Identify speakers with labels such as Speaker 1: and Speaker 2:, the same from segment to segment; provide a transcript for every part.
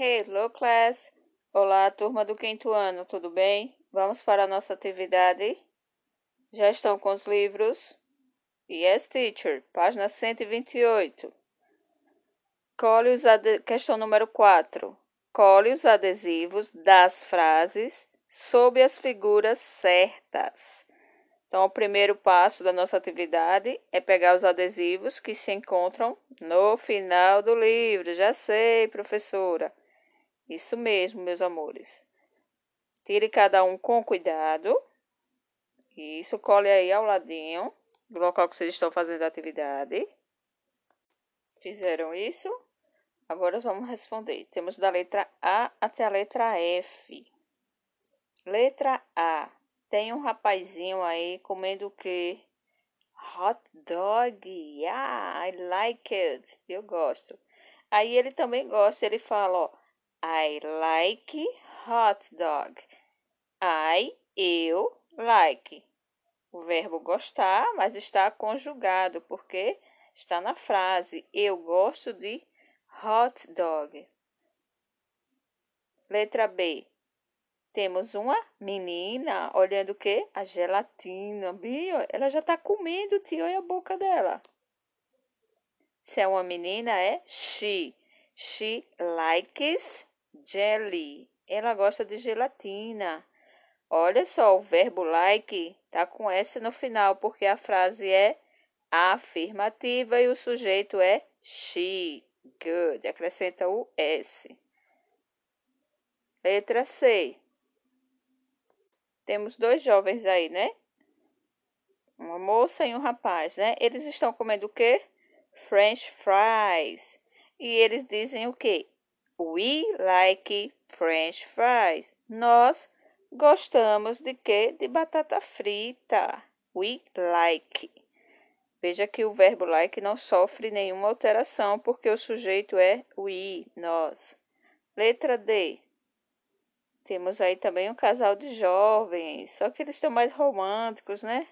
Speaker 1: Hello, class! Olá, turma do quinto ano, tudo bem? Vamos para a nossa atividade? Já estão com os livros? Yes, teacher. Página 128. Cole os ade... Questão número 4. Cole os adesivos das frases sob as figuras certas. Então, o primeiro passo da nossa atividade é pegar os adesivos que se encontram no final do livro. Já sei, professora. Isso mesmo, meus amores. Tire cada um com cuidado. Isso, cole aí ao ladinho do local que vocês estão fazendo a atividade. Fizeram isso? Agora vamos responder. Temos da letra A até a letra F. Letra A. Tem um rapazinho aí comendo o quê? Hot dog. Yeah, I like it. Eu gosto. Aí ele também gosta, ele fala, ó, I like hot dog. I, eu, like. O verbo gostar, mas está conjugado, porque está na frase. Eu gosto de hot dog. Letra B. Temos uma menina olhando o quê? A gelatina. Ela já está comendo, tio, olha a boca dela. Se é uma menina, é she. She likes jelly. Ela gosta de gelatina. Olha só, o verbo like tá com S no final, porque a frase é afirmativa e o sujeito é she. Good. Acrescenta o S. Letra C. Temos dois jovens aí, né? Uma moça e um rapaz, né? Eles estão comendo o quê? French fries. E eles dizem o quê? We like French fries. Nós gostamos de quê? De batata frita. We like. Veja que o verbo like não sofre nenhuma alteração porque o sujeito é we, nós. Letra D. Temos aí também um casal de jovens, só que eles estão mais românticos, né?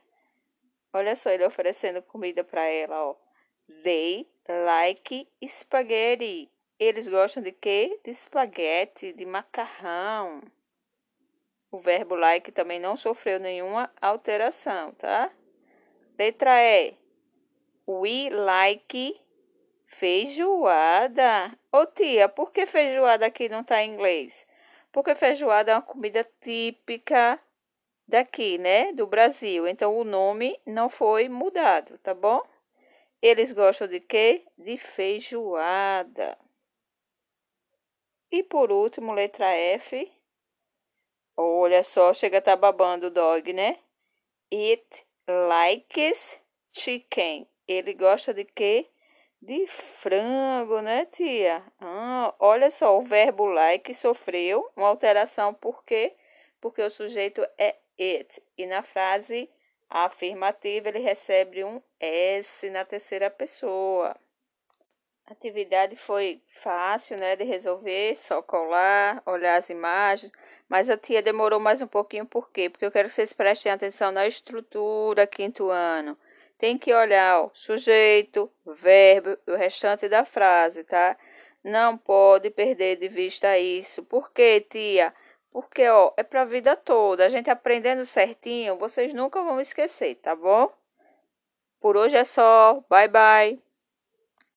Speaker 1: Olha só ele oferecendo comida para ela, ó. They like spaghetti. Eles gostam de quê? De espaguete, de macarrão. O verbo like também não sofreu nenhuma alteração, tá? Letra E. We like feijoada. Ô tia, por que feijoada aqui não está em inglês? porque feijoada é uma comida típica daqui, né, do Brasil. Então o nome não foi mudado, tá bom? Eles gostam de quê? De feijoada. E por último, letra F. Olha só, chega a tá babando o dog, né? It likes chicken. Ele gosta de quê? De frango, né, tia? Ah, olha só, o verbo like sofreu uma alteração, por quê? Porque o sujeito é it. E na frase afirmativa ele recebe um S na terceira pessoa. Atividade foi fácil, né, de resolver, só colar, olhar as imagens, mas a tia demorou mais um pouquinho, por quê? Porque eu quero que vocês prestem atenção na estrutura quinto ano tem que olhar o sujeito, verbo e o restante da frase, tá? Não pode perder de vista isso. Por quê, tia? Porque, ó, é para a vida toda. A gente aprendendo certinho, vocês nunca vão esquecer, tá bom? Por hoje é só. Bye, bye.